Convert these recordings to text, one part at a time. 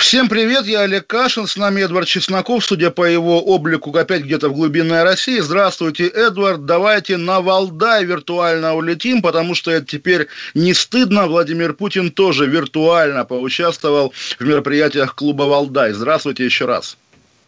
Всем привет, я Олег Кашин, с нами Эдвард Чесноков, судя по его облику, опять где-то в глубинной России. Здравствуйте, Эдвард, давайте на Валдай виртуально улетим, потому что это теперь не стыдно. Владимир Путин тоже виртуально поучаствовал в мероприятиях клуба Валдай. Здравствуйте еще раз.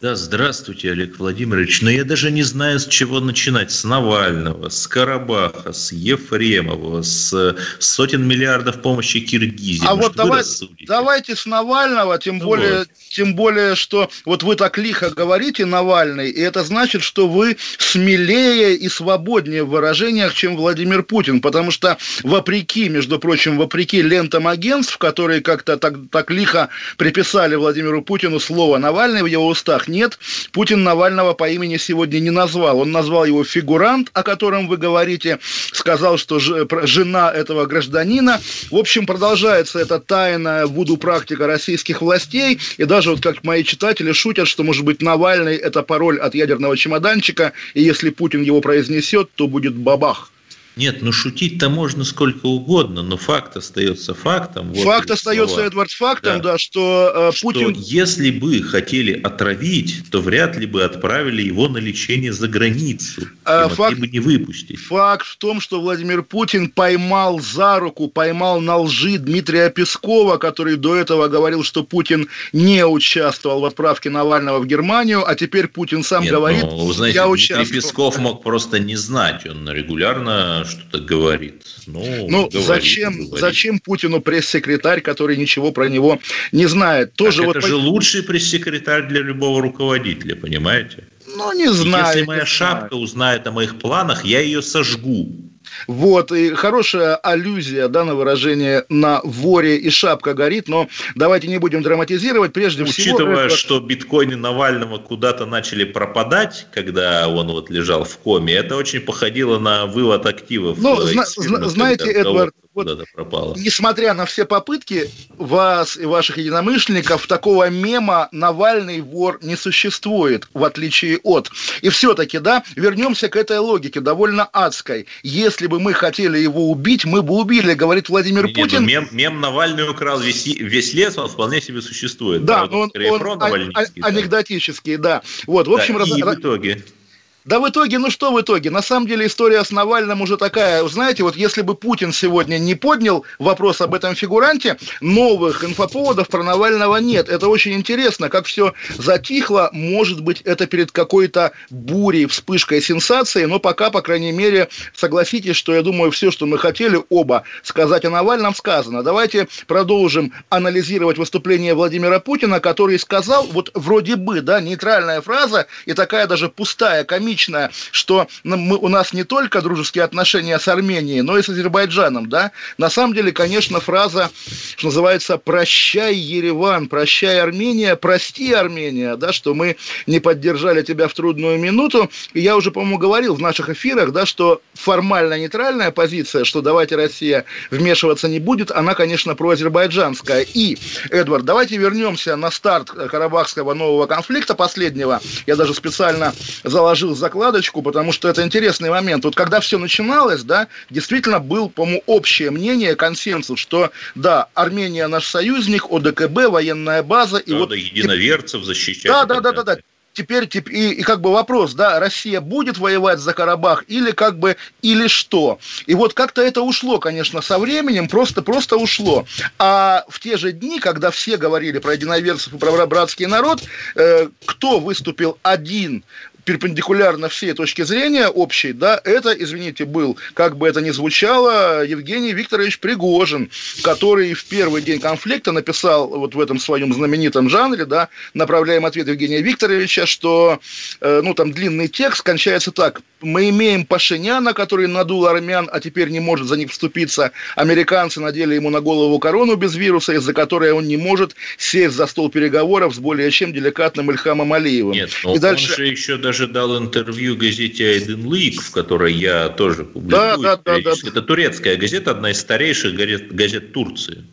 Да, здравствуйте, Олег Владимирович. Но я даже не знаю, с чего начинать. С Навального, с Карабаха, с Ефремова, с сотен миллиардов помощи Киргизии. А Может, вот давай, давайте с Навального, тем ну более, вот. тем более, что вот вы так лихо говорите, Навальный, и это значит, что вы смелее и свободнее в выражениях, чем Владимир Путин, потому что вопреки, между прочим, вопреки лентам агентств, которые как-то так, так лихо приписали Владимиру Путину слово Навальный в его устах, нет, Путин Навального по имени сегодня не назвал. Он назвал его фигурант, о котором вы говорите, сказал, что жена этого гражданина. В общем, продолжается эта тайная вуду-практика российских властей. И даже вот как мои читатели шутят, что, может быть, Навальный – это пароль от ядерного чемоданчика, и если Путин его произнесет, то будет бабах. Нет, ну шутить-то можно сколько угодно, но факт остается фактом. Вот факт остается, слова. Эдвард, фактом, да, да что э, что Путин... если бы хотели отравить, то вряд ли бы отправили его на лечение за границу. А, факт, бы не выпустить. Факт в том, что Владимир Путин поймал за руку, поймал на лжи Дмитрия Пескова, который до этого говорил, что Путин не участвовал в отправке Навального в Германию, а теперь Путин сам Нет, говорит, ну, знаете, я Дмитрий участвовал. Песков мог просто не знать, он регулярно что-то говорит. Ну, ну говорит, зачем, говорит. зачем Путину пресс-секретарь, который ничего про него не знает? Тоже так вот это по... же лучший пресс-секретарь для любого руководителя, понимаете? Ну, не знаю. Если моя шапка знаю. узнает о моих планах, я ее сожгу. Вот, и хорошая аллюзия, да, на выражение «на воре и шапка горит», но давайте не будем драматизировать, прежде Учитывая, всего... Учитывая, что биткоины Навального куда-то начали пропадать, когда он вот лежал в коме, это очень походило на вывод активов. Ну, зна- знаете, Эдвард, вот, пропало. Несмотря на все попытки вас и ваших единомышленников, такого мема «Навальный вор» не существует, в отличие от. И все-таки, да, вернемся к этой логике, довольно адской. Если бы мы хотели его убить, мы бы убили, говорит Владимир Нет, Путин. Мем, мем Навальный украл весь, весь лес, он вполне себе существует. Да, но он, он, он анекдотический, да. Вот, в общем, да, раз... в итоге да в итоге, ну что в итоге? На самом деле история с Навальным уже такая, знаете, вот если бы Путин сегодня не поднял вопрос об этом фигуранте, новых инфоповодов про Навального нет. Это очень интересно, как все затихло, может быть, это перед какой-то бурей, вспышкой сенсации, но пока, по крайней мере, согласитесь, что я думаю, все, что мы хотели оба сказать о Навальном, сказано. Давайте продолжим анализировать выступление Владимира Путина, который сказал, вот вроде бы, да, нейтральная фраза и такая даже пустая комментария, комично, что мы, у нас не только дружеские отношения с Арменией, но и с Азербайджаном, да. На самом деле, конечно, фраза, что называется, «прощай, Ереван», «прощай, Армения», «прости, Армения», да, что мы не поддержали тебя в трудную минуту. И я уже, по-моему, говорил в наших эфирах, да, что формально нейтральная позиция, что давайте Россия вмешиваться не будет, она, конечно, проазербайджанская. И, Эдвард, давайте вернемся на старт Карабахского нового конфликта последнего. Я даже специально заложил закладочку, потому что это интересный момент. Вот когда все начиналось, да, действительно был, по-моему, общее мнение, консенсус, что, да, Армения наш союзник, ОДКБ, военная база. И Надо вот, единоверцев защищать. Да, да, да, да, да теперь и, и как бы вопрос, да, Россия будет воевать за Карабах или как бы, или что? И вот как-то это ушло, конечно, со временем, просто, просто ушло. А в те же дни, когда все говорили про единоверцев и про братский народ, э, кто выступил один перпендикулярно всей точки зрения общей, да, это, извините, был, как бы это ни звучало, Евгений Викторович Пригожин, который в первый день конфликта написал вот в этом своем знаменитом жанре, да, направляем ответ Евгения Викторовича, что, э, ну, там длинный текст кончается так, мы имеем Пашиняна, который надул армян, а теперь не может за них вступиться. Американцы надели ему на голову корону без вируса, из-за которой он не может сесть за стол переговоров с более чем деликатным Ильхамом Алиевым. Нет, но и дальше... он же еще даже даже дал интервью газете «Айден Лик», в которой я тоже публикую. Да, да, да, да. Это турецкая газета, одна из старейших газет, газет Турции.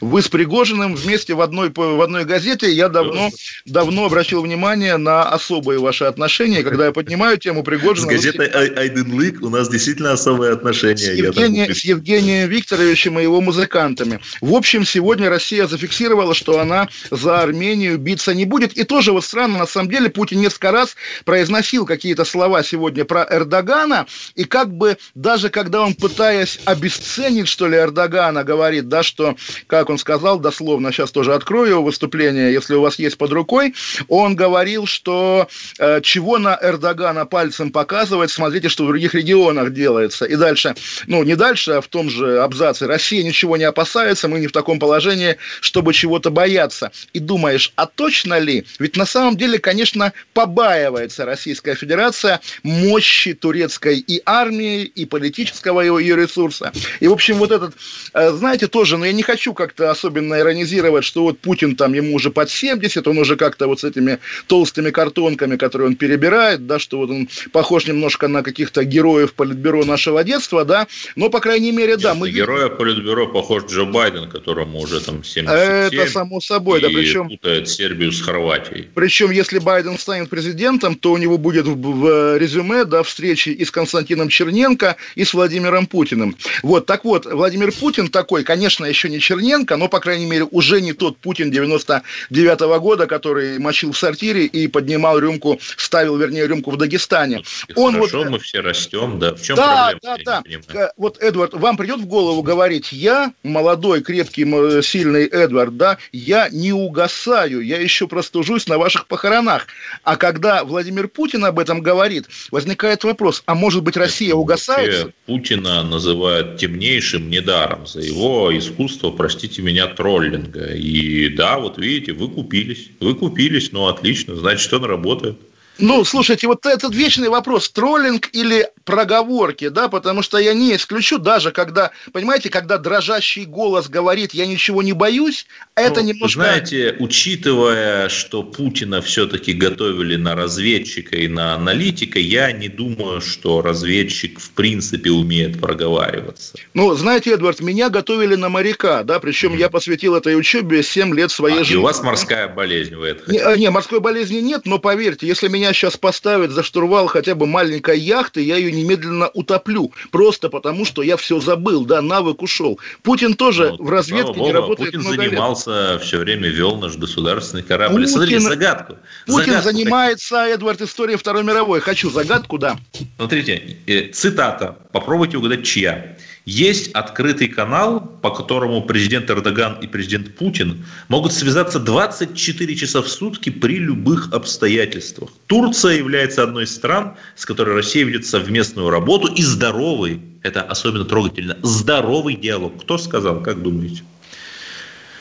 Вы с Пригожиным вместе в одной, в одной газете. Я давно, давно обращал внимание на особые ваши отношения. Когда я поднимаю тему Пригожина... С газетой Айденлык у нас действительно особые отношения. С, Евгения, с Евгением Викторовичем и его музыкантами. В общем, сегодня Россия зафиксировала, что она за Армению биться не будет. И тоже вот странно, на самом деле, Путин несколько раз произносил какие-то слова сегодня про Эрдогана. И как бы даже когда он, пытаясь обесценить, что ли, Эрдогана, говорит, да, что как он сказал, дословно, сейчас тоже открою его выступление, если у вас есть под рукой, он говорил, что э, чего на Эрдогана пальцем показывать, смотрите, что в других регионах делается. И дальше, ну, не дальше, а в том же абзаце, Россия ничего не опасается, мы не в таком положении, чтобы чего-то бояться. И думаешь, а точно ли? Ведь на самом деле, конечно, побаивается Российская Федерация мощи турецкой и армии, и политического ее, ее ресурса. И, в общем, вот этот, э, знаете, тоже, но я не хочу как как-то особенно иронизировать, что вот Путин там ему уже под 70, он уже как-то вот с этими толстыми картонками, которые он перебирает, да, что вот он похож немножко на каких-то героев политбюро нашего детства, да, но, по крайней мере, да. Мы... Героя политбюро похож Джо Байден, которому уже там 77. Это само собой, да, причем... путает Сербию с Хорватией. Причем, если Байден станет президентом, то у него будет в резюме, да, встречи и с Константином Черненко, и с Владимиром Путиным. Вот, так вот, Владимир Путин такой, конечно, еще не Черненко, Лукашенко, но, по крайней мере, уже не тот Путин 99 -го года, который мочил в сортире и поднимал рюмку, ставил, вернее, рюмку в Дагестане. Он Хорошо, вот... мы все растем, да. В чем да, проблема? Да, да. Вот, Эдвард, вам придет в голову говорить, я, молодой, крепкий, сильный Эдвард, да, я не угасаю, я еще простужусь на ваших похоронах. А когда Владимир Путин об этом говорит, возникает вопрос, а может быть Россия угасает? Путина называют темнейшим недаром за его искусство, простите, простите меня, троллинга. И да, вот видите, вы купились. Вы купились, ну отлично, значит, он работает. Ну, слушайте, вот этот вечный вопрос, троллинг или проговорки, да, потому что я не исключу, даже когда, понимаете, когда дрожащий голос говорит «я ничего не боюсь», это ну, немножко... Знаете, учитывая, что Путина все-таки готовили на разведчика и на аналитика, я не думаю, что разведчик в принципе умеет проговариваться. Ну, знаете, Эдвард, меня готовили на моряка, да, причем mm. я посвятил этой учебе 7 лет своей а, жизни. И у вас морская болезнь, вы это не, не, морской болезни нет, но поверьте, если меня меня сейчас поставят за штурвал хотя бы маленькой яхты, я ее немедленно утоплю. Просто потому, что я все забыл, да, навык ушел. Путин тоже ну, в разведке не работает Путин много занимался, лет. все время вел наш государственный корабль. Путин, Смотрите, загадку. Путин загадку занимается. Эдвард, историей Второй мировой. Хочу загадку, да. Смотрите, э, цитата. Попробуйте угадать, чья. Есть открытый канал, по которому президент Эрдоган и президент Путин могут связаться 24 часа в сутки при любых обстоятельствах. Турция является одной из стран, с которой Россия ведет совместную работу и здоровый, это особенно трогательно, здоровый диалог. Кто сказал, как думаете?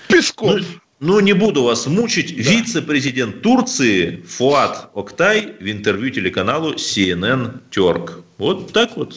Песков. Ну, ну, не буду вас мучить. Да. Вице-президент Турции Фуат Октай в интервью телеканалу CNN Терк. Вот так вот.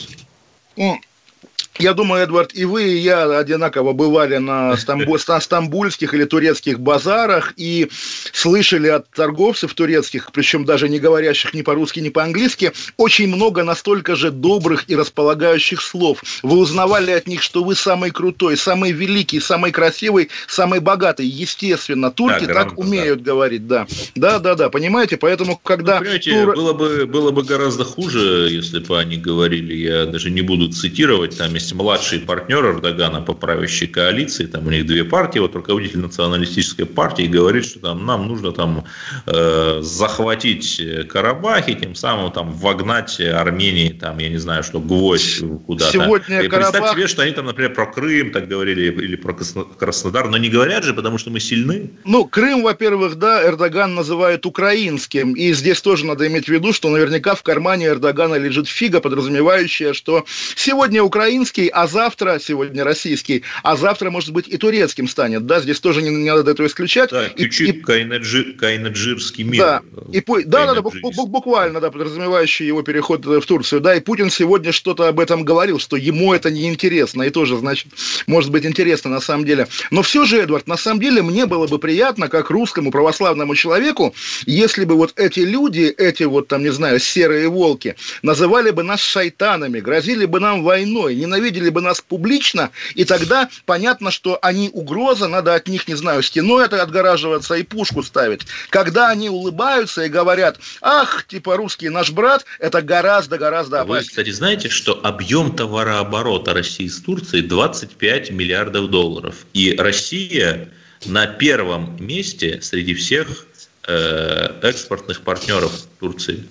Я думаю, Эдвард, и вы, и я одинаково бывали на, стамбу... стамбульских или турецких базарах и слышали от торговцев турецких, причем даже не говорящих ни по-русски, ни по-английски, очень много настолько же добрых и располагающих слов. Вы узнавали от них, что вы самый крутой, самый великий, самый красивый, самый богатый. Естественно, турки да, так умеют да. говорить, да. Да, да, да, понимаете? Поэтому, когда... Ну, понимаете, тур... было, бы, было бы гораздо хуже, если бы они говорили, я даже не буду цитировать, там, если есть младший партнер Эрдогана по правящей коалиции, там у них две партии, вот руководитель националистической партии говорит, что там нам нужно там э, захватить Карабах и тем самым там вогнать Армении, там, я не знаю, что гвоздь куда-то. Сегодня и Карабах... Представь себе, что они там, например, про Крым так говорили или про Краснодар, но не говорят же, потому что мы сильны. Ну, Крым, во-первых, да, Эрдоган называет украинским, и здесь тоже надо иметь в виду, что наверняка в кармане Эрдогана лежит фига, подразумевающая, что сегодня украинский русский, а завтра, сегодня российский, а завтра, может быть, и турецким станет, да, здесь тоже не, не надо этого исключать. Да, Кючик, Кайнаджир, Кайнаджирский мир. Да, и, да, да, да, буквально, да, подразумевающий его переход в Турцию, да, и Путин сегодня что-то об этом говорил, что ему это неинтересно, и тоже, значит, может быть интересно на самом деле. Но все же, Эдвард, на самом деле мне было бы приятно, как русскому православному человеку, если бы вот эти люди, эти вот там, не знаю, серые волки, называли бы нас шайтанами, грозили бы нам войной, ненавидели бы нас публично, и тогда понятно, что они угроза, надо от них, не знаю, стеной это отгораживаться и пушку ставить. Когда они улыбаются и говорят, ах, типа русский наш брат, это гораздо-гораздо опаснее. Вы, кстати, знаете, что объем товарооборота России с Турцией 25 миллиардов долларов. И Россия на первом месте среди всех э, экспортных партнеров Турции.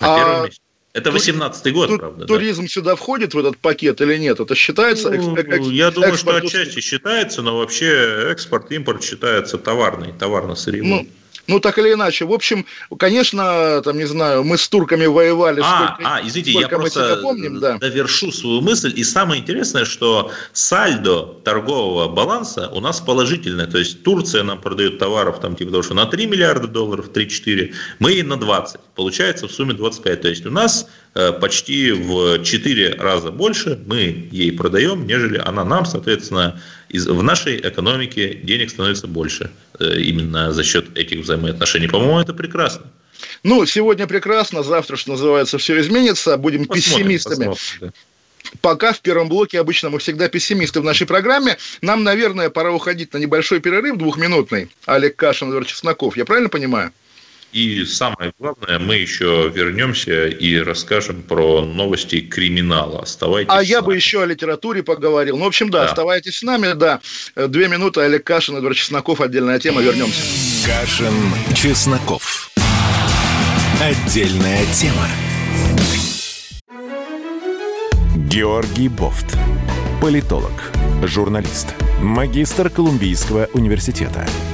На а... первом месте. Это 18-й год, Тур, правда. Туризм да? сюда входит в этот пакет или нет? Это считается? Ну, экс, экс, я думаю, что отчасти считается, но вообще экспорт, импорт считается товарный, товарно-сырьевой. Ну, ну, так или иначе. В общем, конечно, там, не знаю, мы с турками воевали. А, сколько, а извините, сколько я просто помним, да. довершу свою мысль. И самое интересное, что сальдо торгового баланса у нас положительное. То есть Турция нам продает товаров там типа того, что на 3 миллиарда долларов, 3-4, мы на 20. Получается в сумме 25. То есть у нас почти в 4 раза больше мы ей продаем, нежели она нам, соответственно, из, в нашей экономике денег становится больше э, именно за счет этих взаимоотношений. По-моему, это прекрасно. Ну, сегодня прекрасно, завтра, что называется, все изменится, будем посмотрим, пессимистами. Посмотрим, да. Пока в первом блоке обычно мы всегда пессимисты в нашей программе. Нам, наверное, пора уходить на небольшой перерыв двухминутный. Олег Кашин, Эдвард Чесноков. Я правильно понимаю? И самое главное, мы еще вернемся и расскажем про новости криминала. Оставайтесь. А я бы еще о литературе поговорил. Ну, в общем, да, да, оставайтесь с нами, да. Две минуты, Олег Кашин, Эдвард Чесноков, отдельная тема, вернемся. Кашин, Чесноков. Отдельная тема. Георгий Бофт. Политолог, журналист, магистр Колумбийского университета –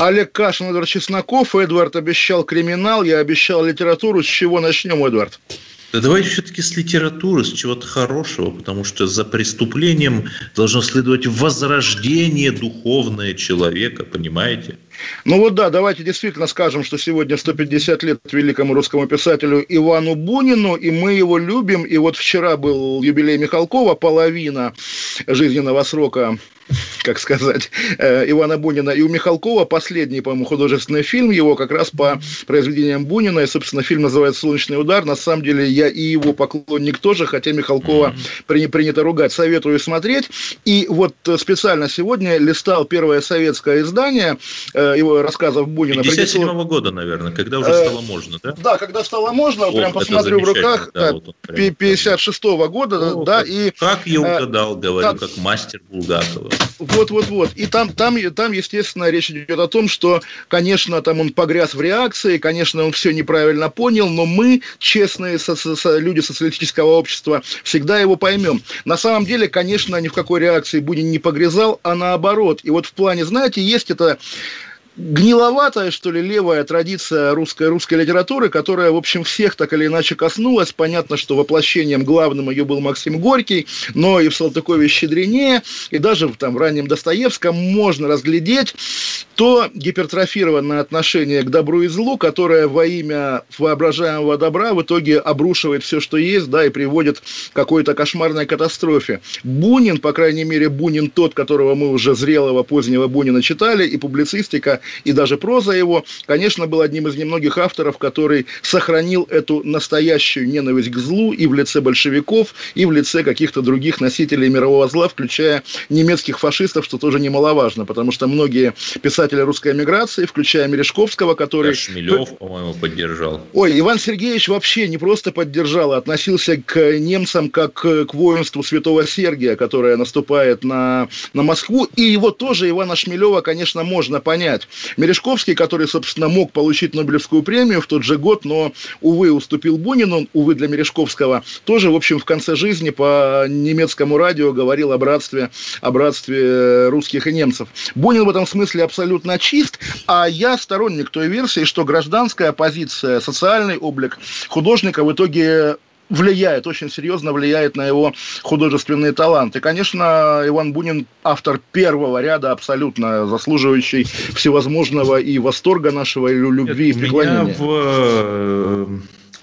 Олег Кашин, Эдвард Чесноков. Эдвард обещал криминал, я обещал литературу. С чего начнем, Эдвард? Да давайте все-таки с литературы, с чего-то хорошего, потому что за преступлением должно следовать возрождение духовное человека, понимаете? Ну вот да, давайте действительно скажем, что сегодня 150 лет великому русскому писателю Ивану Бунину, и мы его любим. И вот вчера был юбилей Михалкова, половина жизненного срока как сказать, э, Ивана Бунина. И у Михалкова последний, по-моему, художественный фильм его как раз по произведениям Бунина. И, собственно, фильм называется «Солнечный удар». На самом деле, я и его поклонник тоже, хотя Михалкова mm-hmm. принято ругать. Советую смотреть. И вот специально сегодня листал первое советское издание э, его рассказов Бунина. 57 -го года, наверное, когда уже э, стало можно, да? Да, когда стало можно. О, прям посмотрю в руках. Да, вот 56 -го года, О, да. Как, и, как я угадал, говорю, как, как мастер Булгакова. Вот, вот, вот. И там, там, там, естественно, речь идет о том, что, конечно, там он погряз в реакции, конечно, он все неправильно понял, но мы, честные со со люди социалистического общества, всегда его поймем. На самом деле, конечно, ни в какой реакции Бунин не погрязал, а наоборот. И вот в плане, знаете, есть это гниловатая, что ли, левая традиция русской, русской литературы, которая, в общем, всех так или иначе коснулась. Понятно, что воплощением главным ее был Максим Горький, но и в Салтыкове Щедрине, и даже там, в раннем Достоевском можно разглядеть то гипертрофированное отношение к добру и злу, которое во имя воображаемого добра в итоге обрушивает все, что есть, да, и приводит к какой-то кошмарной катастрофе. Бунин, по крайней мере, Бунин тот, которого мы уже зрелого позднего Бунина читали, и публицистика, и даже проза его, конечно, был одним из немногих авторов, который сохранил эту настоящую ненависть к злу и в лице большевиков, и в лице каких-то других носителей мирового зла, включая немецких фашистов, что тоже немаловажно, потому что многие писатели писателей русской эмиграции, включая Мережковского, который... Да, Шмелев, по-моему, поддержал. Ой, Иван Сергеевич вообще не просто поддержал, а относился к немцам как к воинству святого Сергия, которое наступает на, на Москву. И его тоже, Ивана Шмелева, конечно, можно понять. Мережковский, который, собственно, мог получить Нобелевскую премию в тот же год, но, увы, уступил Бунину, увы, для Мережковского, тоже, в общем, в конце жизни по немецкому радио говорил о братстве, о братстве русских и немцев. Бунин в этом смысле абсолютно чист, а я сторонник той версии, что гражданская позиция, социальный облик художника в итоге влияет, очень серьезно влияет на его художественные таланты. Конечно, Иван Бунин автор первого ряда, абсолютно заслуживающий всевозможного и восторга нашего, и любви, Нет, и преклонения. Меня в э,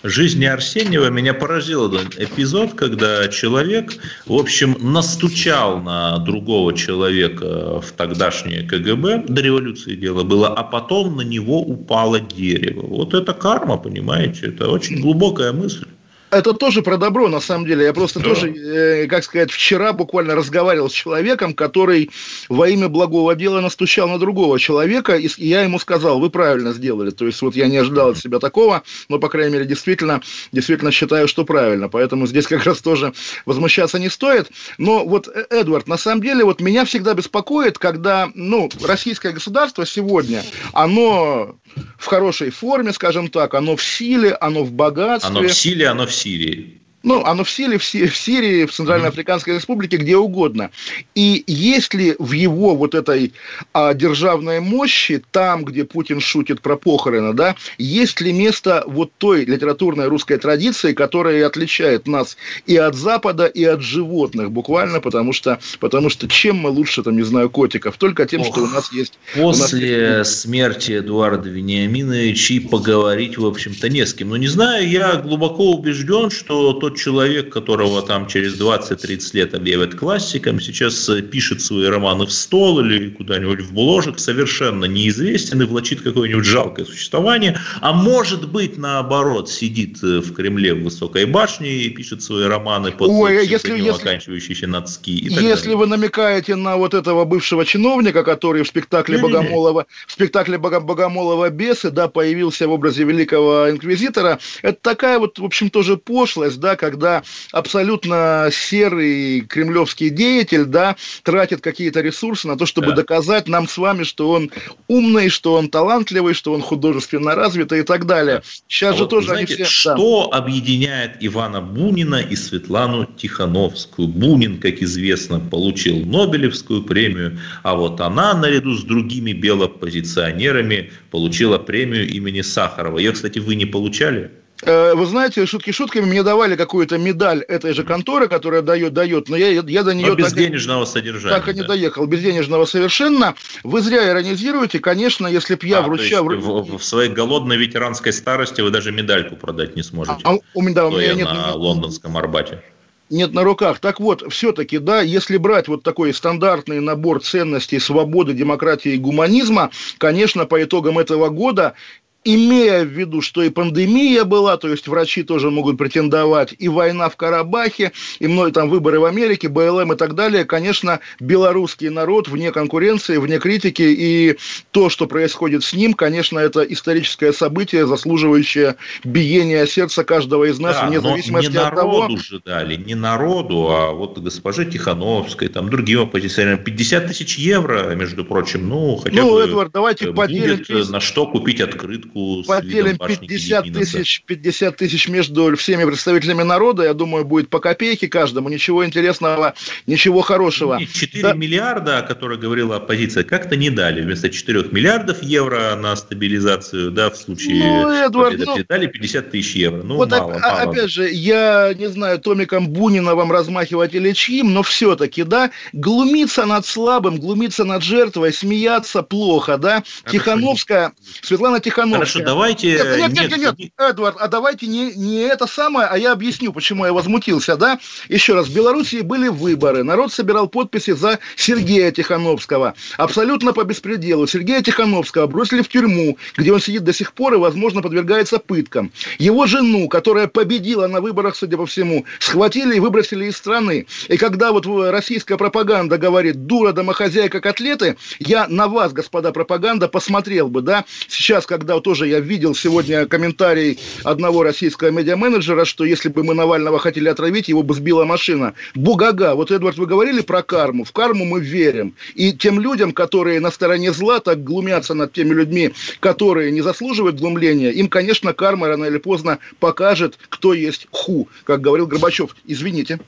жизни Арсеньева меня поразил этот эпизод, когда человек, в общем, настучал на другого человека в тогдашнее КГБ, до революции дело было, а потом на него упало дерево. Вот это карма, понимаете, это очень глубокая мысль это тоже про добро, на самом деле. Я просто да. тоже, э, как сказать, вчера буквально разговаривал с человеком, который во имя благого дела настучал на другого человека, и я ему сказал, вы правильно сделали. То есть, вот я не ожидал от себя такого, но, по крайней мере, действительно, действительно считаю, что правильно. Поэтому здесь как раз тоже возмущаться не стоит. Но вот, э, Эдвард, на самом деле, вот меня всегда беспокоит, когда, ну, российское государство сегодня, оно в хорошей форме, скажем так, оно в силе, оно в богатстве. Оно в силе, оно в Сирии. Ну, оно в силе в, Сирии, в Центральной Африканской Республике, где угодно. И есть ли в его вот этой а, державной мощи, там, где Путин шутит про похороны, да, есть ли место вот той литературной русской традиции, которая отличает нас и от Запада, и от животных, буквально, потому что, потому что чем мы лучше, там, не знаю, котиков? Только тем, Ох, что у нас есть... После нас есть... смерти Эдуарда Вениаминовича и поговорить, в общем-то, не с кем. Но не знаю, я глубоко убежден, что тот тот человек, которого там через 20-30 лет объявят классиком, сейчас э, пишет свои романы в стол или куда-нибудь в бложек, совершенно неизвестен и влачит какое-нибудь жалкое существование, а может быть, наоборот, сидит э, в Кремле в высокой башне и пишет свои романы под Ой, если, если, оканчивающиеся на ЦКИ. Если далее. вы намекаете на вот этого бывшего чиновника, который в спектакле не, Богомолова, в спектакле Богомолова «Бесы», да, появился в образе великого инквизитора, это такая вот, в общем, тоже пошлость, да, когда абсолютно серый кремлевский деятель, да, тратит какие-то ресурсы на то, чтобы да. доказать нам с вами, что он умный, что он талантливый, что он художественно развитый и так далее. Сейчас а же вот, тоже знаете, они все... Что да. объединяет Ивана Бунина и Светлану Тихановскую? Бунин, как известно, получил Нобелевскую премию, а вот она, наряду с другими белопозиционерами, получила премию имени Сахарова. Ее, кстати, вы не получали? Э, вы знаете, шутки шутками, мне давали какую-то медаль этой же конторы, которая дает, дает, но я, я до нее... Но без так, денежного содержания. Так и не да. доехал, без денежного совершенно. Вы зря иронизируете, конечно, если б я а, вручал... В, в своей голодной ветеранской старости вы даже медальку продать не сможете. А, у, меня, да, у меня нет... на лондонском Арбате нет на руках. Так вот, все-таки, да, если брать вот такой стандартный набор ценностей свободы, демократии и гуманизма, конечно, по итогам этого года имея в виду, что и пандемия была, то есть врачи тоже могут претендовать, и война в Карабахе, и мной там выборы в Америке, БЛМ и так далее, конечно, белорусский народ вне конкуренции, вне критики, и то, что происходит с ним, конечно, это историческое событие, заслуживающее биения сердца каждого из нас, да, вне зависимости не от того... Народу же дали, не народу, а вот госпоже Тихановской, там другим оппозиционерам, 50 тысяч евро, между прочим, ну, хотя ну, бы... Ну, Эдвард, давайте поделим... на что купить открытку попытку Поделим 50 тысяч, 50 тысяч между всеми представителями народа, я думаю, будет по копейке каждому, ничего интересного, ничего хорошего. 4 да. миллиарда, о которых говорила оппозиция, как-то не дали. Вместо 4 миллиардов евро на стабилизацию, да, в случае ну, Эдвард, победы, ну, дали 50 тысяч евро. Ну, вот мало, оп- мало. опять же, я не знаю, Томиком Бунина вам размахивать или чьим, но все-таки, да, глумиться над слабым, глумиться над жертвой, смеяться плохо, да. А Тихановская, Светлана Тихановская, Хорошо, давайте... Нет, нет, нет, нет, нет, Эдвард, а давайте не, не это самое, а я объясню, почему я возмутился, да? Еще раз, в Белоруссии были выборы, народ собирал подписи за Сергея Тихановского, абсолютно по беспределу. Сергея Тихановского бросили в тюрьму, где он сидит до сих пор и, возможно, подвергается пыткам. Его жену, которая победила на выборах, судя по всему, схватили и выбросили из страны. И когда вот российская пропаганда говорит «дура, домохозяйка, котлеты», я на вас, господа пропаганда, посмотрел бы, да, сейчас, когда тоже я видел сегодня комментарий одного российского медиаменеджера, что если бы мы Навального хотели отравить, его бы сбила машина. Бугага. Вот, Эдвард, вы говорили про карму. В карму мы верим. И тем людям, которые на стороне зла так глумятся над теми людьми, которые не заслуживают глумления, им, конечно, карма рано или поздно покажет, кто есть ху, как говорил Горбачев. Извините.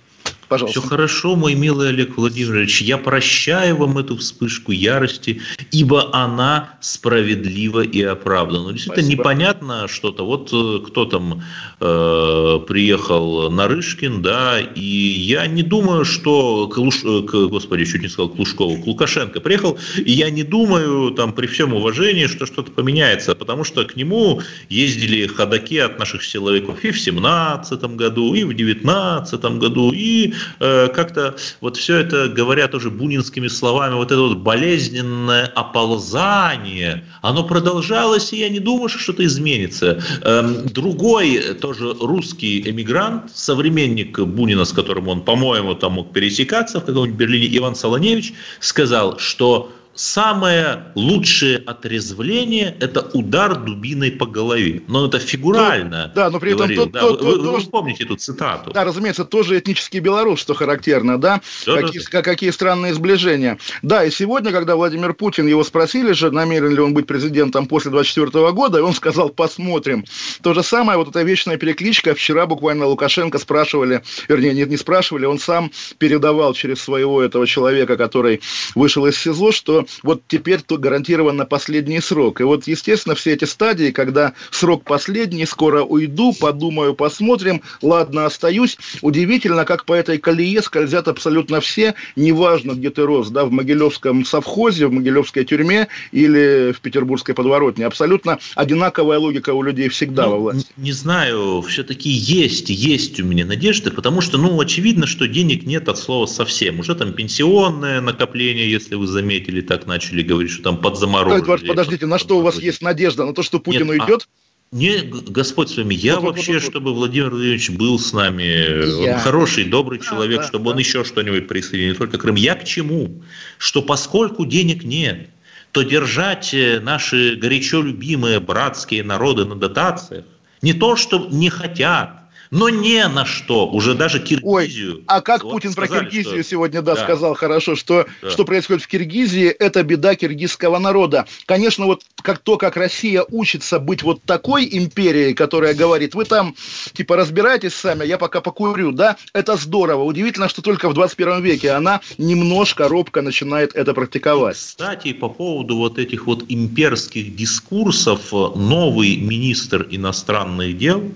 Пожалуйста. Все хорошо, мой милый Олег Владимирович. Я прощаю вам эту вспышку ярости, ибо она справедлива и оправдана. Ну, действительно, Спасибо. непонятно что-то. Вот э, кто там э, приехал Нарышкин, да, и я не думаю, что, Клуш, э, господи, чуть не сказал Клушкову, Лукашенко приехал, и я не думаю, там, при всем уважении, что что-то поменяется, потому что к нему ездили ходаки от наших силовиков и в 17 году, и в 19 году, и как-то вот все это, говоря тоже бунинскими словами, вот это вот болезненное оползание, оно продолжалось, и я не думаю, что что-то изменится. Эм, другой тоже русский эмигрант, современник Бунина, с которым он, по-моему, там мог пересекаться в каком-нибудь Берлине, Иван Солоневич, сказал, что самое лучшее отрезвление – это удар дубиной по голове. Но это фигурально. Да, но при говорил. этом... Да, то, вы, то, вы, вы помните эту цитату. Да, разумеется, тоже этнический белорус, что характерно, да? да какие, да. какие странные сближения. Да, и сегодня, когда Владимир Путин, его спросили же, намерен ли он быть президентом после 24 года, и он сказал, посмотрим. То же самое, вот эта вечная перекличка, вчера буквально Лукашенко спрашивали, вернее, нет, не спрашивали, он сам передавал через своего этого человека, который вышел из СИЗО, что вот теперь то гарантированно последний срок. И вот, естественно, все эти стадии, когда срок последний, скоро уйду, подумаю, посмотрим, ладно, остаюсь. Удивительно, как по этой колее скользят абсолютно все, неважно, где ты рос, да, в Могилевском совхозе, в Могилевской тюрьме или в Петербургской подворотне. Абсолютно одинаковая логика у людей всегда ну, во власти. Не знаю, все-таки есть, есть у меня надежды, потому что, ну, очевидно, что денег нет от слова совсем. Уже там пенсионное накопление, если вы заметили, так начали говорить, что там подзаморожили. Эдвард, подождите, на что у вас есть надежда? На то, что Путин Нет, уйдет? А... Не, Господь с вами, я вот, вообще, вот, вот, чтобы Владимир Владимирович был с нами, я. он хороший, добрый да, человек, да, чтобы да. он еще что-нибудь присоединил, не только Крым. Я к чему? Что поскольку денег нет, то держать э, наши горячо любимые братские народы на дотациях, не то, что не хотят, но не на что, уже даже Киргизию. Ой, а как вот Путин сказали, про Киргизию что... сегодня, да, да, сказал хорошо, что, да. что происходит в Киргизии, это беда киргизского народа. Конечно, вот как то, как Россия учится быть вот такой империей, которая говорит, вы там, типа, разбирайтесь сами, я пока покурю, да, это здорово. Удивительно, что только в 21 веке она немножко робко начинает это практиковать. Кстати, по поводу вот этих вот имперских дискурсов, новый министр иностранных дел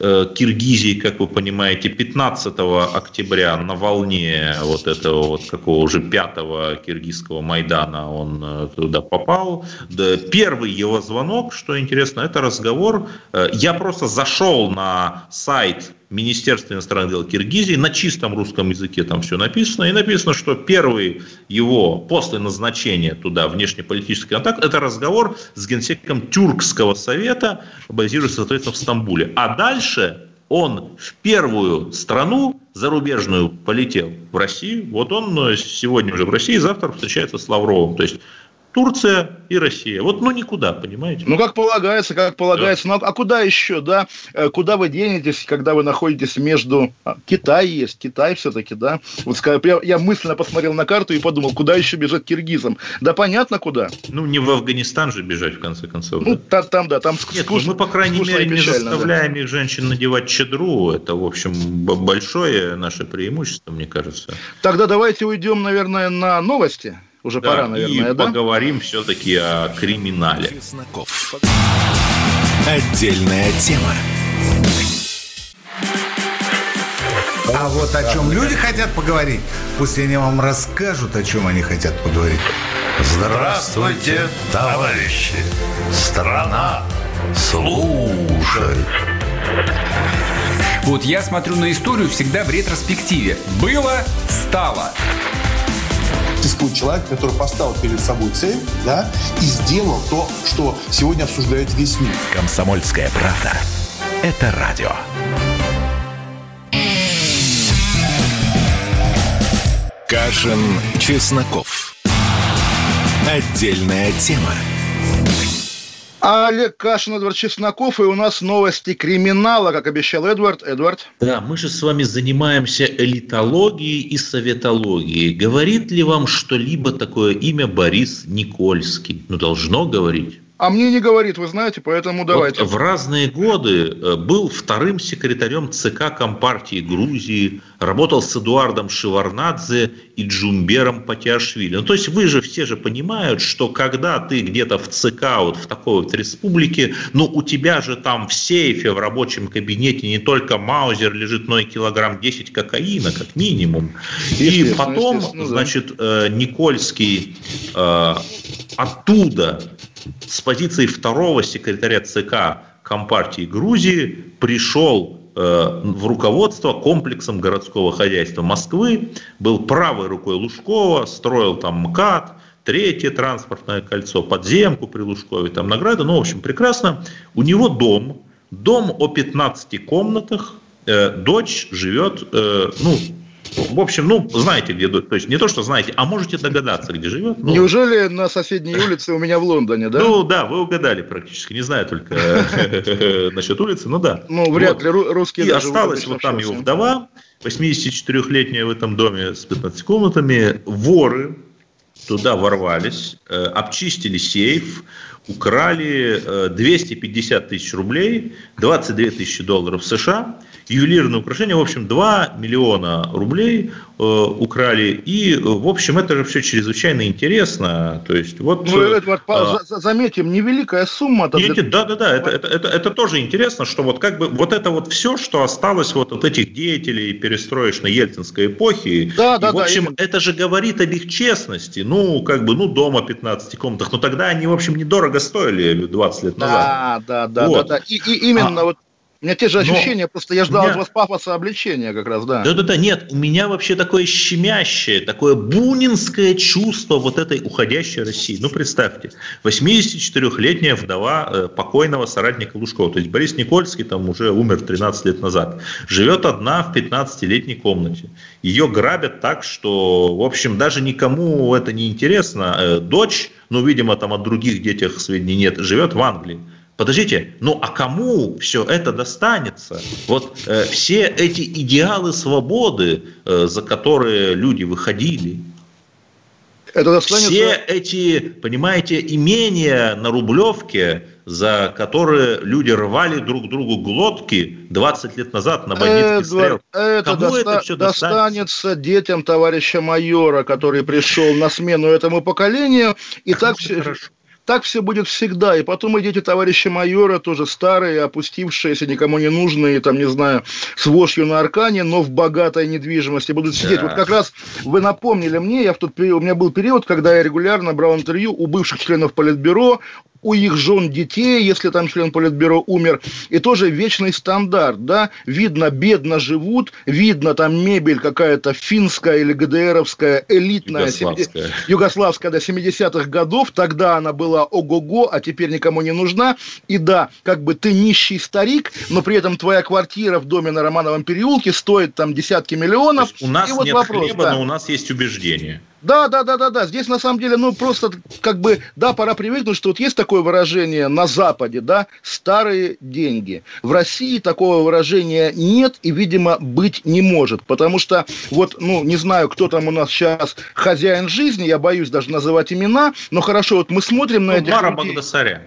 Киргизии, как вы понимаете, 15 октября на волне вот этого вот какого уже пятого киргизского Майдана он э, туда попал. Первый его звонок, что интересно, это разговор. Э, я просто зашел на сайт Министерства иностранных дел Киргизии, на чистом русском языке там все написано, и написано, что первый его после назначения туда внешнеполитический контакт, это разговор с генсеком Тюркского совета, базируется, соответственно, в Стамбуле. А дальше он в первую страну зарубежную полетел в Россию. Вот он сегодня уже в России, завтра встречается с Лавровым. То есть Турция и Россия. Вот, ну, никуда, понимаете? Ну, как полагается, как полагается. Да. Ну, а куда еще, да? Э, куда вы денетесь, когда вы находитесь между... А, Китай есть, Китай все-таки, да? Вот я, я мысленно посмотрел на карту и подумал, куда еще бежать киргизам? Да понятно, куда. Ну, не в Афганистан же бежать, в конце концов. Ну, да? там, да, там Нет, скучно, ну, мы, по крайней мере, не заставляем да. их женщин надевать чадру. Это, в общем, большое наше преимущество, мне кажется. Тогда давайте уйдем, наверное, на новости. Уже да, пора, наверное, и да? поговорим все-таки о криминале. Чесноков. Отдельная тема. А вот о чем люди хотят поговорить, пусть они вам расскажут, о чем они хотят поговорить. Здравствуйте, товарищи! Страна служит! Вот я смотрю на историю всегда в ретроспективе. Было, стало. Существует человек, который поставил перед собой цель да, и сделал то, что сегодня обсуждает весь мир. Комсомольская правда. Это радио. Кашин, Чесноков. Отдельная тема. Олег Кашин, Эдвард Чесноков, и у нас новости криминала, как обещал Эдвард. Эдвард. Да, мы же с вами занимаемся элитологией и советологией. Говорит ли вам что-либо такое имя Борис Никольский? Ну, должно говорить. А мне не говорит, вы знаете, поэтому давайте. Вот в разные годы э, был вторым секретарем ЦК Компартии Грузии, работал с Эдуардом Шеварнадзе и Джумбером Патиашвили. Ну, то есть вы же все же понимают, что когда ты где-то в ЦК, вот в такой вот республике, ну, у тебя же там в сейфе, в рабочем кабинете не только маузер лежит, но и килограмм 10 кокаина, как минимум. И потом, значит, э, Никольский э, оттуда с позиции второго секретаря ЦК Компартии Грузии пришел э, в руководство комплексом городского хозяйства Москвы, был правой рукой Лужкова, строил там МКАД, третье транспортное кольцо, подземку при Лужкове, там награды, ну, в общем, прекрасно. У него дом, дом о 15 комнатах, э, дочь живет, э, ну, в общем, ну, знаете, где, то есть не то, что знаете, а можете догадаться, где живет. Ну, Неужели на соседней улице у меня в Лондоне, да? Ну, да, вы угадали практически, не знаю только насчет улицы, ну да. Ну, вряд ли русские И осталась вот там его вдова, 84-летняя в этом доме с 15 комнатами, воры туда ворвались, э, обчистили сейф, украли 250 э, тысяч рублей, 22 тысячи долларов США – ювелирные украшения. В общем, 2 миллиона рублей э, украли. И, в общем, это же все чрезвычайно интересно. То есть, вот, ну, Эдвард, а, заметим, невеликая сумма. Нет, для... Да, да, да. Это, это, это, это тоже интересно, что вот как бы вот это вот все, что осталось вот от этих деятелей перестроечной ельцинской эпохи. Да, да, и, в общем, да, это же говорит об их честности. Ну, как бы, ну, дома 15 комнатах. Но тогда они, в общем, недорого стоили 20 лет назад. Да, да, да. Вот. да, да. И, и именно а, вот у меня те же ощущения, Но просто я ждал меня... от вас пафоса обличения как раз, да. Да-да-да, нет, у меня вообще такое щемящее, такое бунинское чувство вот этой уходящей России. Ну, представьте, 84-летняя вдова э, покойного соратника Лужкова, то есть Борис Никольский там уже умер 13 лет назад, живет одна в 15-летней комнате. Ее грабят так, что, в общем, даже никому это не интересно. Э, дочь, ну, видимо, там от других детях сведений нет, живет в Англии. Подождите, ну а кому все это достанется? Вот э, все эти идеалы свободы, э, за которые люди выходили, это достанется... все эти, понимаете, имения на Рублевке, за которые люди рвали друг другу глотки 20 лет назад на бандитский стрел. Это, Кому доста- это все достанется? достанется детям товарища майора, который пришел на смену этому поколению. И как так все... Хорошо. Так все будет всегда. И потом и дети товарища майора, тоже старые, опустившиеся, никому не нужные, там, не знаю, с вошью на аркане, но в богатой недвижимости будут сидеть. Да. Вот как раз вы напомнили мне, я в тот период, у меня был период, когда я регулярно брал интервью у бывших членов Политбюро, у их жен детей, если там член Политбюро умер, и тоже вечный стандарт, да, видно, бедно живут, видно там мебель какая-то финская или ГДРовская, элитная, югославская, 70, югославская до 70-х годов, тогда она была ого-го, а теперь никому не нужна, и да, как бы ты нищий старик, но при этом твоя квартира в доме на Романовом переулке стоит там десятки миллионов. У нас и вот нет вопрос, хлеба, да. но у нас есть убеждения. Да, да, да, да, да. Здесь на самом деле, ну, просто как бы, да, пора привыкнуть, что вот есть такое выражение на Западе, да, старые деньги. В России такого выражения нет и, видимо, быть не может. Потому что, вот, ну, не знаю, кто там у нас сейчас хозяин жизни, я боюсь даже называть имена, но хорошо, вот мы смотрим на ну, этих Мара людей. Багдасарян.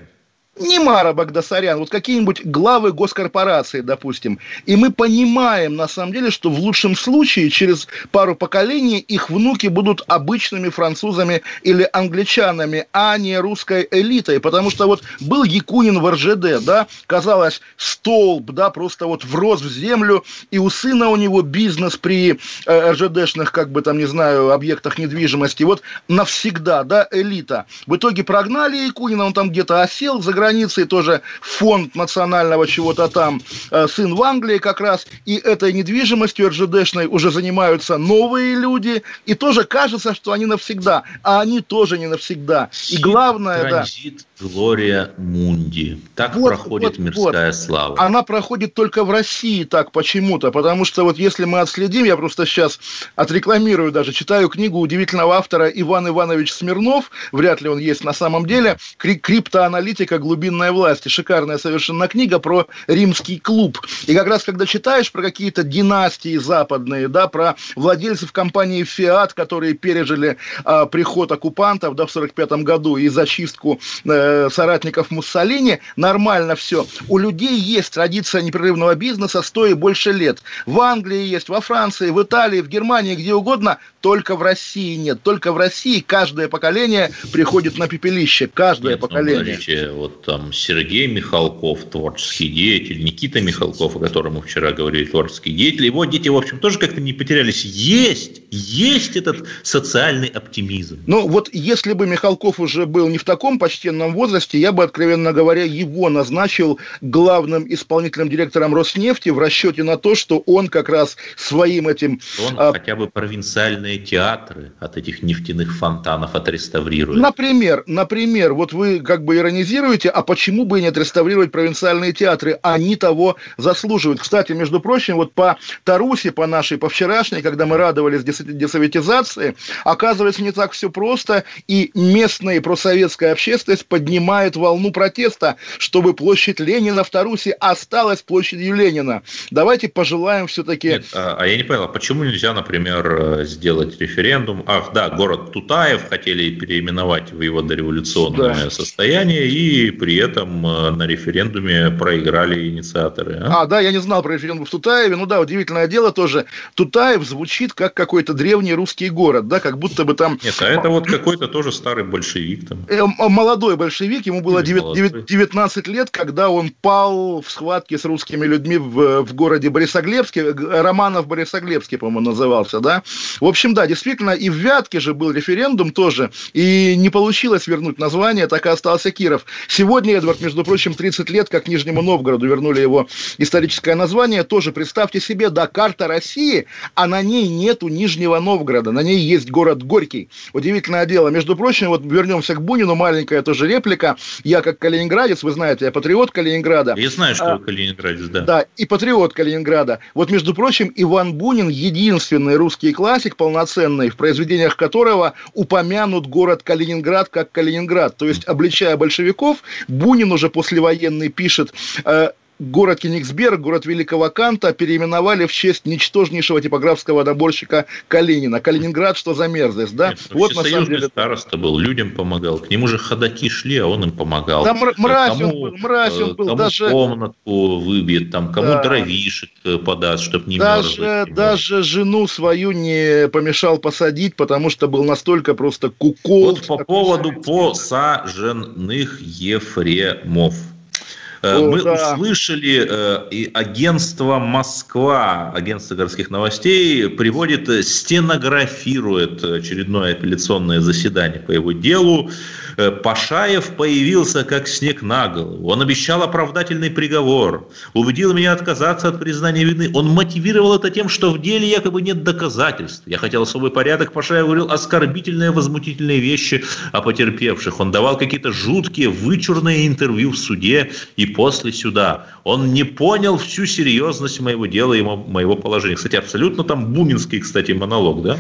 Не Мара Багдасарян, вот какие-нибудь главы госкорпорации, допустим. И мы понимаем, на самом деле, что в лучшем случае через пару поколений их внуки будут обычными французами или англичанами, а не русской элитой. Потому что вот был Якунин в РЖД, да, казалось, столб, да, просто вот врос в землю, и у сына у него бизнес при э, РЖДшных, как бы там, не знаю, объектах недвижимости. Вот навсегда, да, элита. В итоге прогнали Якунина, он там где-то осел за границей, тоже фонд национального чего-то там, э, сын в Англии как раз, и этой недвижимостью РЖДшной уже занимаются новые люди, и тоже кажется, что они навсегда, а они тоже не навсегда. И главное, Транзит да... Глория Мунди. Так вот, проходит вот, мирская вот. слава. Она проходит только в России так почему-то, потому что вот если мы отследим, я просто сейчас отрекламирую даже, читаю книгу удивительного автора Иван Иванович Смирнов, вряд ли он есть на самом деле, криптоаналитика глубинной власти. Шикарная совершенно книга про римский клуб. И как раз когда читаешь про какие-то династии западные, да, про владельцев компании Fiat, которые пережили а, приход оккупантов да, в 1945 году и зачистку э, соратников Муссолини, нормально все. У людей есть традиция непрерывного бизнеса 100 и больше лет. В Англии есть, во Франции, в Италии, в Германии, где угодно, только в России нет. Только в России каждое поколение приходит на пепелище. Каждое нет, ну, поколение. Смотрите, вот там Сергей Михалков, творческий деятель, Никита Михалков, о котором мы вчера говорили, творческий деятель. Его дети, в общем, тоже как-то не потерялись. Есть, есть этот социальный оптимизм. Ну, вот если бы Михалков уже был не в таком почтенном возрасте, я бы, откровенно говоря, его назначил главным исполнительным директором Роснефти в расчете на то, что он как раз своим этим... Он а... хотя бы провинциальные театры от этих нефтяных фонтанов отреставрирует. Например, например, вот вы как бы иронизируете, а почему бы и не отреставрировать провинциальные театры? Они того заслуживают. Кстати, между прочим, вот по Таруси, по нашей, по вчерашней, когда мы радовались десоветизации, оказывается, не так все просто, и местная просоветская общественность поднимает волну протеста, чтобы площадь Ленина в Тарусе осталась площадью Ленина. Давайте пожелаем все-таки... Нет, а, а я не понял, а почему нельзя, например, э, сделать референдум? Ах, да, город Тутаев хотели переименовать в его дореволюционное да. состояние, и при этом э, на референдуме проиграли инициаторы. А? а, да, я не знал про референдум в Тутаеве. Ну да, удивительное дело тоже. Тутаев звучит как какой-то древний русский город, да, как будто бы там... Нет, а это вот какой-то тоже старый большевик. Там. Э, молодой большевик, ему было 9, 19 лет, когда он пал в схватке с русскими людьми в, в городе Борисоглебске. Романов Борисоглебский, по-моему, назывался, да. В общем, да, действительно, и в Вятке же был референдум тоже, и не получилось вернуть название, так и остался Киров. Сегодня, Эдвард, между прочим, 30 лет, как Нижнему Новгороду вернули его историческое название. Тоже представьте себе, да, карта России, а на ней нету Нижнего Новгорода, на ней есть город Горький. Удивительное дело. Между прочим, вот вернемся к Бунину, маленькая тоже реплика. Я как калининградец, вы знаете, я патриот Калининграда. Я знаю, что а, вы калининградец, да. Да, и патриот Калининграда. Вот, между прочим, Иван Бунин единственный русский классик полноценный, в произведениях которого упомянут город Калининград как Калининград. То есть, обличая большевиков, Бунин уже послевоенный пишет э, город Кенигсберг, город Великого Канта переименовали в честь ничтожнейшего типографского наборщика Калинина. Калининград, что за мерзость, да? Нет, вот на самом деле... староста был, людям помогал. К нему же ходаки шли, а он им помогал. Да, мразь кому, он был, мразь он был. Кому даже... комнатку выбьет, там, кому да. дровишек э, подаст, чтобы не даже, мерзнуть. Даже жену свою не помешал посадить, потому что был настолько просто кукол. Вот по поводу посаженных Ефремов. Э, О, Мы да. услышали, э, и агентство Москва, агентство городских новостей, приводит, э, стенографирует очередное апелляционное заседание по его делу. Пашаев появился как снег на голову. Он обещал оправдательный приговор, убедил меня отказаться от признания вины. Он мотивировал это тем, что в деле якобы нет доказательств. Я хотел особый порядок. Пашаев говорил оскорбительные, возмутительные вещи о потерпевших. Он давал какие-то жуткие, вычурные интервью в суде и после сюда. Он не понял всю серьезность моего дела и моего положения. Кстати, абсолютно там буминский, кстати, монолог, да?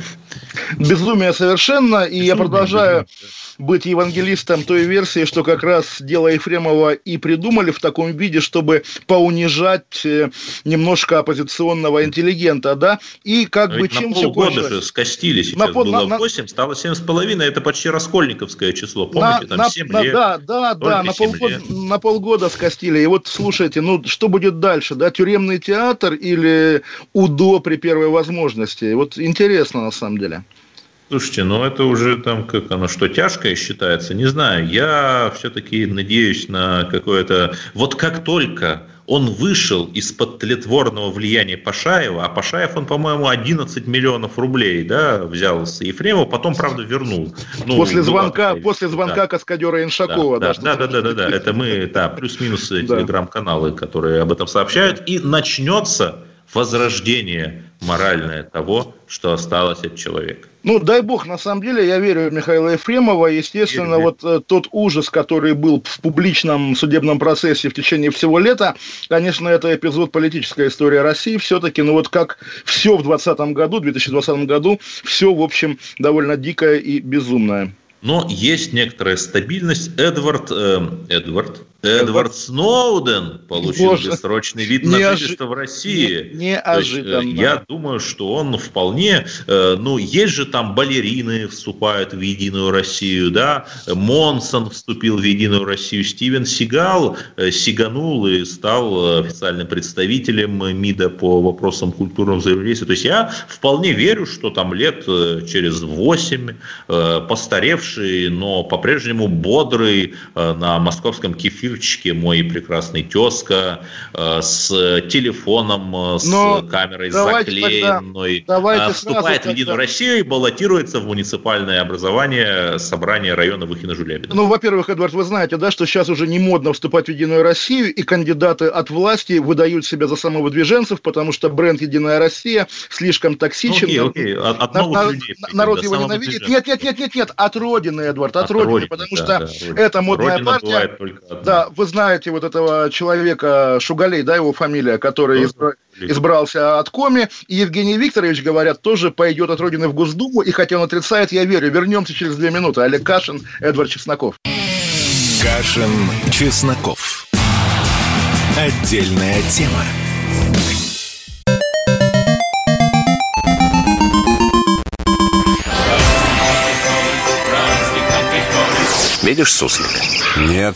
Безумие совершенно. И Безумие, я продолжаю... Безумие быть евангелистом той версии, что как раз дело Ефремова и придумали в таком виде, чтобы поунижать э, немножко оппозиционного интеллигента, да, и как Но бы ведь чем на все полгода кончилось? же скостили, сейчас На пол- было на- на- 8, стало 7,5, это почти раскольниковское число, помните, там на- 7 на- лет. Да, да, да, на 7 полгода, лет. на полгода скостили. И вот слушайте, ну что будет дальше, да, тюремный театр или УДО при первой возможности? Вот интересно на самом деле. Слушайте, ну это уже там как оно что тяжкое считается, не знаю. Я все-таки надеюсь на какое-то. Вот как только он вышел из-под тлетворного влияния Пашаева, а Пашаев, он, по-моему, 11 миллионов рублей да, взял с Ефремова, потом, правда, вернул. Ну, после была звонка, после звонка да. Каскадера Иншакова. Да, да, да, да, да, да, что-то это мы, да, плюс-минус Да. телеграм-каналы, которые об этом сообщают, и начнется возрождение моральное того, что осталось от человека. Ну, дай бог, на самом деле, я верю в Михаила Ефремова. Естественно, Верю. вот э, тот ужас, который был в публичном судебном процессе в течение всего лета, конечно, это эпизод политической истории России все-таки. Но вот как все в 2020 году, 2020 году, все, в общем, довольно дикое и безумное. Но есть некоторая стабильность. Эдвард, э, Эдвард, Эдвард Сноуден получил Боже. бессрочный вид на Неожи- жительство в России. Не- То есть, э, неожиданно. Я думаю, что он вполне, э, ну, есть же там балерины вступают в Единую Россию, да, Монсон вступил в Единую Россию, Стивен Сигал э, сиганул и стал официальным представителем МИДа по вопросам культурного взаимодействия. То есть я вполне верю, что там лет через 8 э, постаревший, но по-прежнему бодрый э, на московском кефирчике мой прекрасный тезка э, с телефоном, э, с Но камерой давайте тогда- заклеенной, давайте э, вступает в Единую тогда- Россию и баллотируется в муниципальное образование собрания района Выхина-Жулябина. Ну, во-первых, Эдвард, вы знаете, да, что сейчас уже не модно вступать в Единую Россию, и кандидаты от власти выдают себя за самовыдвиженцев, потому что бренд Единая Россия слишком Ну, токсичен. окей, окей, от, от новых на- людей. на- народ его самого ненавидит. Нет, нет, нет, нет, нет, от родины, Эдвард, от, От родины, родины, потому да, что да, это модная Родина партия. бывает только. Да, вы знаете вот этого человека Шугалей, да, его фамилия, который избра- избрался от Коми, и Евгений Викторович, говорят, тоже пойдет от родины в Госдуму, и хотя он отрицает, я верю. Вернемся через две минуты. Олег Кашин, Эдвард Чесноков. Кашин, Чесноков. Отдельная тема. Видишь суслик? Нет.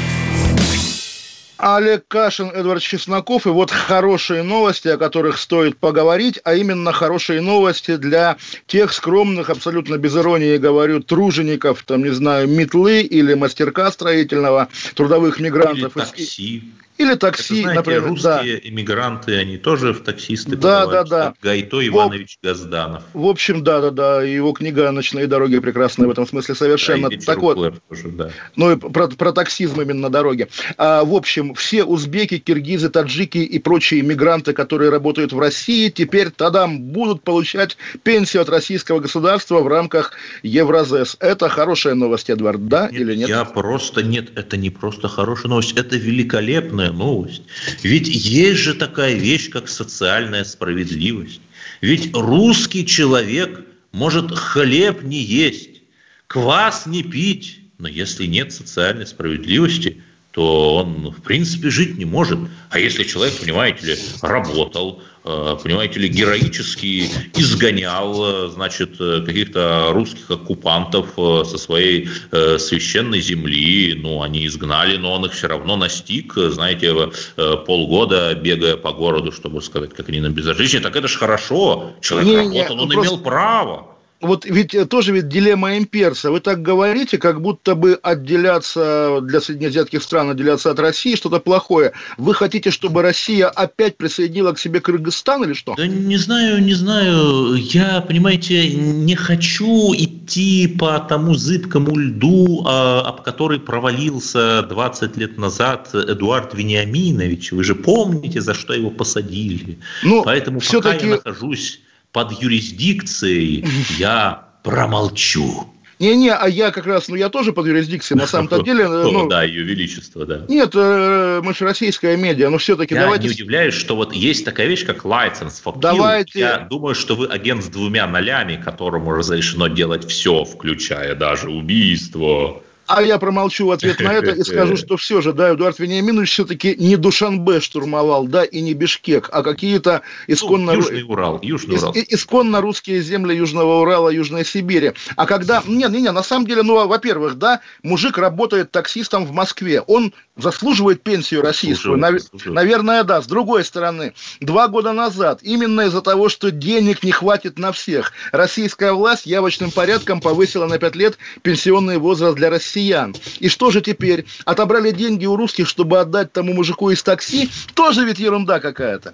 Олег Кашин, Эдвард Чесноков. И вот хорошие новости, о которых стоит поговорить, а именно хорошие новости для тех скромных, абсолютно без иронии говорю, тружеников, там, не знаю, метлы или мастерка строительного, трудовых Или мигрантов. из- такси. Или Это, такси, знаете, например, да. русские иммигранты, они тоже в таксисты Да, да, да. Гайто Иванович Газданов. В общем, да, да, да, его книга «Ночные дороги» прекрасная в этом смысле совершенно. Да, так вот, тоже, да. ну и про, про таксизм именно на дороге. А, в общем, все узбеки, киргизы, таджики и прочие мигранты, которые работают в России, теперь тадам будут получать пенсию от российского государства в рамках Евразес. Это хорошая новость, Эдвард, да Нет, или нет? Я просто нет, это не просто хорошая новость, это великолепная новость. Ведь есть же такая вещь, как социальная справедливость. Ведь русский человек может хлеб не есть, квас не пить, но если нет социальной справедливости, то он, в принципе, жить не может. А если человек, понимаете ли, работал, э, понимаете ли, героически изгонял, э, значит, э, каких-то русских оккупантов со своей священной земли, ну, они изгнали, но он их все равно настиг, знаете, полгода бегая по городу, чтобы сказать, как они нам безразличны, так это же хорошо, человек Не-не, работал, он просто- имел право. Вот ведь э, тоже ведь дилемма имперца. Вы так говорите, как будто бы отделяться для среднеазиатских стран, отделяться от России что-то плохое. Вы хотите, чтобы Россия опять присоединила к себе Кыргызстан или что? Да не знаю, не знаю. Я, понимаете, не хочу идти по тому зыбкому льду, а, об который провалился 20 лет назад Эдуард Вениаминович. Вы же помните, за что его посадили. Ну, Поэтому пока я нахожусь под юрисдикцией, я промолчу. Не-не, а я как раз, ну я тоже под юрисдикцией, на самом-то деле. Ну, да, ее величество, да. Нет, э, мы же российская медиа, но все-таки я давайте... не удивляюсь, что вот есть такая вещь, как license for давайте... Я думаю, что вы агент с двумя нолями, которому разрешено делать все, включая даже убийство. А я промолчу в ответ на это и скажу, что все же, да, Эдуард Вениаминович все-таки не Душанбе штурмовал, да, и не Бишкек, а какие-то исконно... Ну, Южный Урал, Южный Урал. Ис- исконно русские земли Южного Урала, Южной Сибири. А когда... Не, не, не, на самом деле, ну, во-первых, да, мужик работает таксистом в Москве, он заслуживает пенсию российскую. Нав... Наверное, да. С другой стороны, два года назад, именно из-за того, что денег не хватит на всех, российская власть явочным порядком повысила на пять лет пенсионный возраст для России россиян. И что же теперь? Отобрали деньги у русских, чтобы отдать тому мужику из такси? Тоже ведь ерунда какая-то.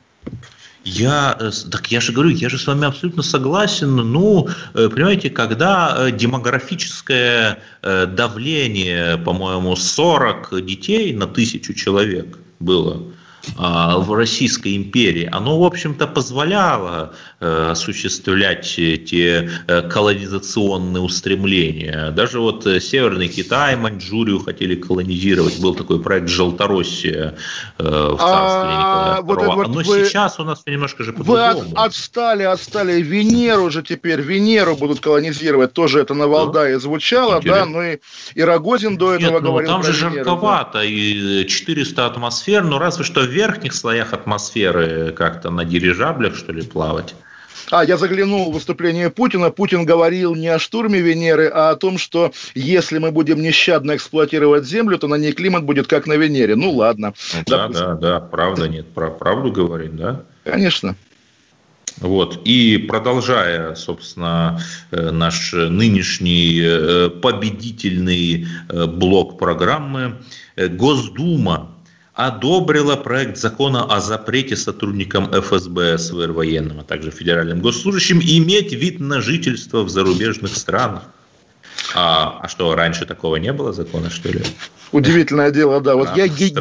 Я, э, так я же говорю, я же с вами абсолютно согласен. Ну, э, понимаете, когда э, демографическое давление, по-моему, 40 детей на тысячу человек было, в Российской империи, оно, в общем-то, позволяло э, осуществлять те э, колонизационные устремления. Даже вот э, Северный Китай, Маньчжурию хотели колонизировать. Был такой проект «Желтороссия» в царстве а, Николая II. Вот, Но вы, сейчас у нас немножко же по-другому. Вы от, отстали, отстали. Венеру же теперь, Венеру будут колонизировать. Тоже это на Валдае да. звучало, да, ну и, и Рогозин до этого Нет, ну, говорил там же жарковато, да. и 400 атмосфер, но разве что верхних слоях атмосферы как-то на дирижаблях, что ли, плавать? А, я заглянул в выступление Путина. Путин говорил не о штурме Венеры, а о том, что если мы будем нещадно эксплуатировать Землю, то на ней климат будет как на Венере. Ну, ладно. Ну да, допустим. да, да, правда нет. Про правду говорим, да? Конечно. Вот. И продолжая, собственно, э, наш нынешний э, победительный э, блок программы, Госдума одобрила проект закона о запрете сотрудникам ФСБ, СВР военным, а также федеральным госслужащим иметь вид на жительство в зарубежных странах. А, а что, раньше такого не было закона, что ли? Удивительное дело, да. Вот а, я ге-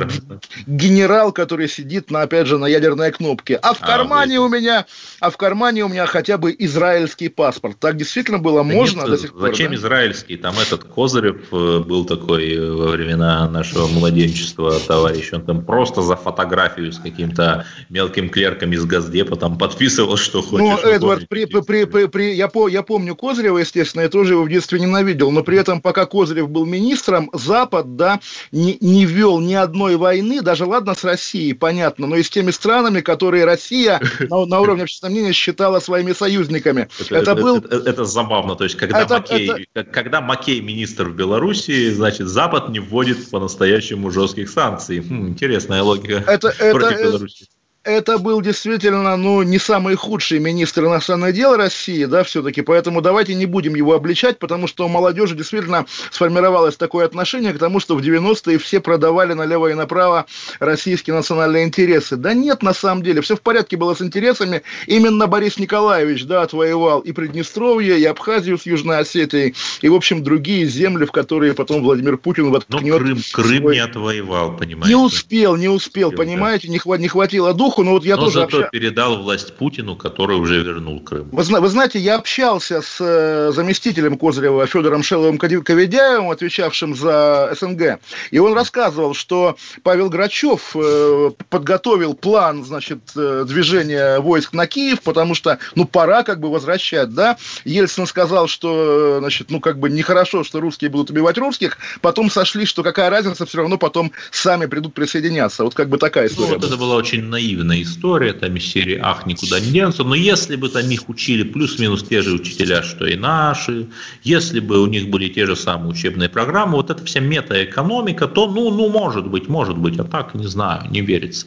генерал, который сидит, на, опять же, на ядерной кнопке. А в а, кармане у меня, а в кармане у меня хотя бы израильский паспорт. Так действительно было да можно нет, до сих пор. Зачем да? израильский? Там этот Козырев э, был такой э, во времена нашего младенчества, товарищ. Он там просто за фотографию с каким-то мелким клерком из Газдепа там подписывал, что хочет. Ну, Эдвард, при, при, при, при, при, я, по, я помню Козырева, естественно, я тоже его в детстве ненавидел, но при этом, пока Козырев был министром, Запад, да, не, не вел ни одной войны, даже ладно с Россией, понятно, но и с теми странами, которые Россия на, на уровне общественного мнения считала своими союзниками. Это, это, был... это, это, это забавно, то есть когда, это, Макей, это... когда Макей министр в Беларуси, значит, Запад не вводит по-настоящему жестких санкций. Хм, интересная логика это, против это, Беларуси это был действительно, ну, не самый худший министр иностранных дел России, да, все-таки, поэтому давайте не будем его обличать, потому что у молодежи действительно сформировалось такое отношение к тому, что в 90-е все продавали налево и направо российские национальные интересы. Да нет, на самом деле, все в порядке было с интересами. Именно Борис Николаевич, да, отвоевал и Приднестровье, и Абхазию с Южной Осетией, и, в общем, другие земли, в которые потом Владимир Путин воткнет... Ну, Крым, Крым свой... не отвоевал, понимаете? Не успел, не успел, понимаете, да. не, хват, не хватило духу, эпоху, но вот я но тоже зато обща... передал власть Путину, который уже вернул Крым. Вы, вы знаете, я общался с э, заместителем Козырева Федором Шеловым Коведяевым, отвечавшим за СНГ, и он рассказывал, что Павел Грачев э, подготовил план, значит, э, движения войск на Киев, потому что, ну, пора как бы возвращать, да. Ельцин сказал, что, значит, ну, как бы нехорошо, что русские будут убивать русских, потом сошли, что какая разница, все равно потом сами придут присоединяться. Вот как бы такая история. Ну, вот это была очень наивная наивная история, там из серии «Ах, никуда не денутся», но если бы там их учили плюс-минус те же учителя, что и наши, если бы у них были те же самые учебные программы, вот эта вся метаэкономика, то, ну, ну, может быть, может быть, а так, не знаю, не верится.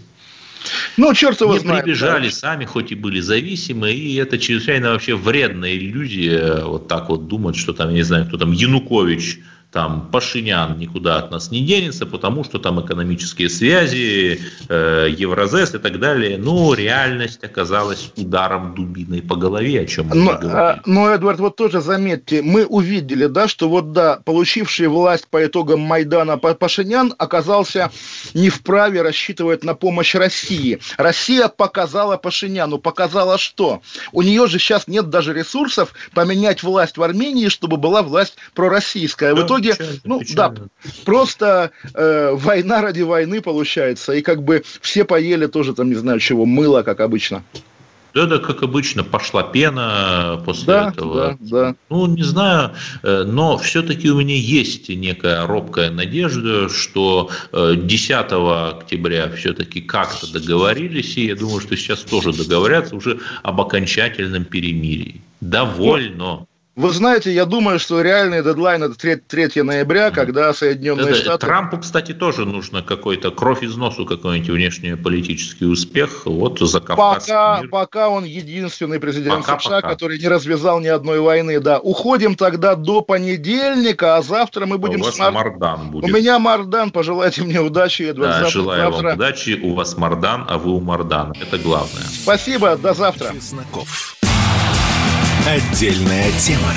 Ну, черт его не знает. прибежали да. сами, хоть и были зависимы, и это чрезвычайно вообще вредная иллюзия, вот так вот думать, что там, я не знаю, кто там, Янукович, там Пашинян никуда от нас не денется, потому что там экономические связи, э, Евразес и так далее. Ну, реальность оказалась ударом дубиной по голове, о чем мы но, говорили. а, но, Эдвард, вот тоже заметьте, мы увидели, да, что вот, да, получивший власть по итогам Майдана Пашинян оказался не вправе рассчитывать на помощь России. Россия показала Пашиняну, показала что? У нее же сейчас нет даже ресурсов поменять власть в Армении, чтобы была власть пророссийская. В итоге итоге, печально, ну печально. да, просто э, война ради войны получается, и как бы все поели тоже там, не знаю чего, мыло, как обычно. Да, да, как обычно, пошла пена после да, этого. Да, да. Ну, не знаю, но все-таки у меня есть некая робкая надежда, что 10 октября все-таки как-то договорились, и я думаю, что сейчас тоже договорятся уже об окончательном перемирии. Довольно. Вы знаете, я думаю, что реальный дедлайн это 3, 3 ноября, когда Соединенные это, Штаты... Трампу, кстати, тоже нужно какой-то кровь из носу, какой-нибудь внешнеполитический успех. Вот за пока, мир. пока он единственный президент пока, США, пока. который не развязал ни одной войны. Да, уходим тогда до понедельника, а завтра мы будем... У вас смар... Мардан будет. У меня Мардан, пожелайте мне удачи, Эдвард. Да, завтра, желаю завтра... вам удачи, у вас Мардан, а вы у Мардана. Это главное. Спасибо, до завтра. Чесноков. Отдельная тема.